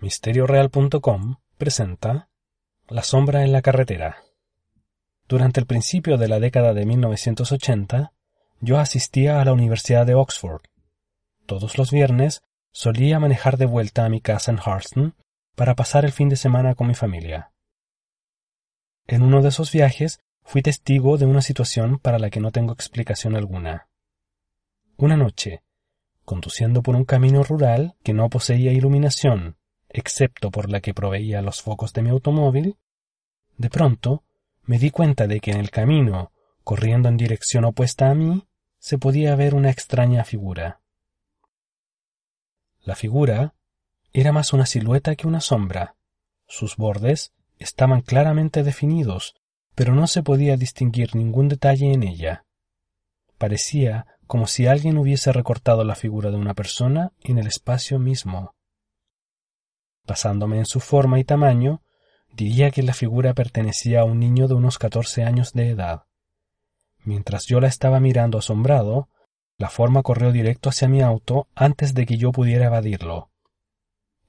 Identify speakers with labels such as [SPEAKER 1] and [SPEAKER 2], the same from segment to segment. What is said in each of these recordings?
[SPEAKER 1] misterioreal.com presenta La sombra en la carretera. Durante el principio de la década de 1980, yo asistía a la Universidad de Oxford. Todos los viernes solía manejar de vuelta a mi casa en Harston para pasar el fin de semana con mi familia. En uno de esos viajes fui testigo de una situación para la que no tengo explicación alguna. Una noche, conduciendo por un camino rural que no poseía iluminación, excepto por la que proveía los focos de mi automóvil, de pronto me di cuenta de que en el camino, corriendo en dirección opuesta a mí, se podía ver una extraña figura. La figura era más una silueta que una sombra. Sus bordes estaban claramente definidos, pero no se podía distinguir ningún detalle en ella. Parecía como si alguien hubiese recortado la figura de una persona en el espacio mismo. Basándome en su forma y tamaño, diría que la figura pertenecía a un niño de unos catorce años de edad. Mientras yo la estaba mirando asombrado, la forma corrió directo hacia mi auto antes de que yo pudiera evadirlo.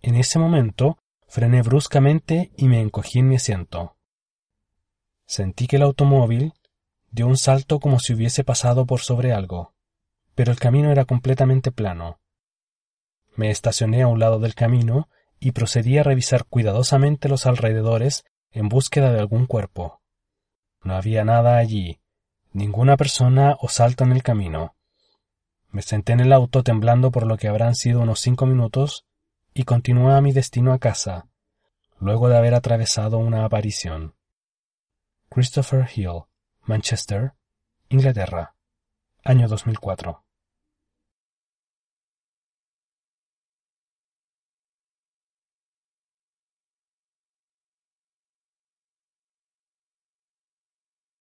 [SPEAKER 1] En ese momento frené bruscamente y me encogí en mi asiento. Sentí que el automóvil dio un salto como si hubiese pasado por sobre algo pero el camino era completamente plano. Me estacioné a un lado del camino y procedí a revisar cuidadosamente los alrededores en búsqueda de algún cuerpo. No había nada allí, ninguna persona o salto en el camino. Me senté en el auto temblando por lo que habrán sido unos cinco minutos y continué a mi destino a casa, luego de haber atravesado una aparición. Christopher Hill, Manchester, Inglaterra, año 2004.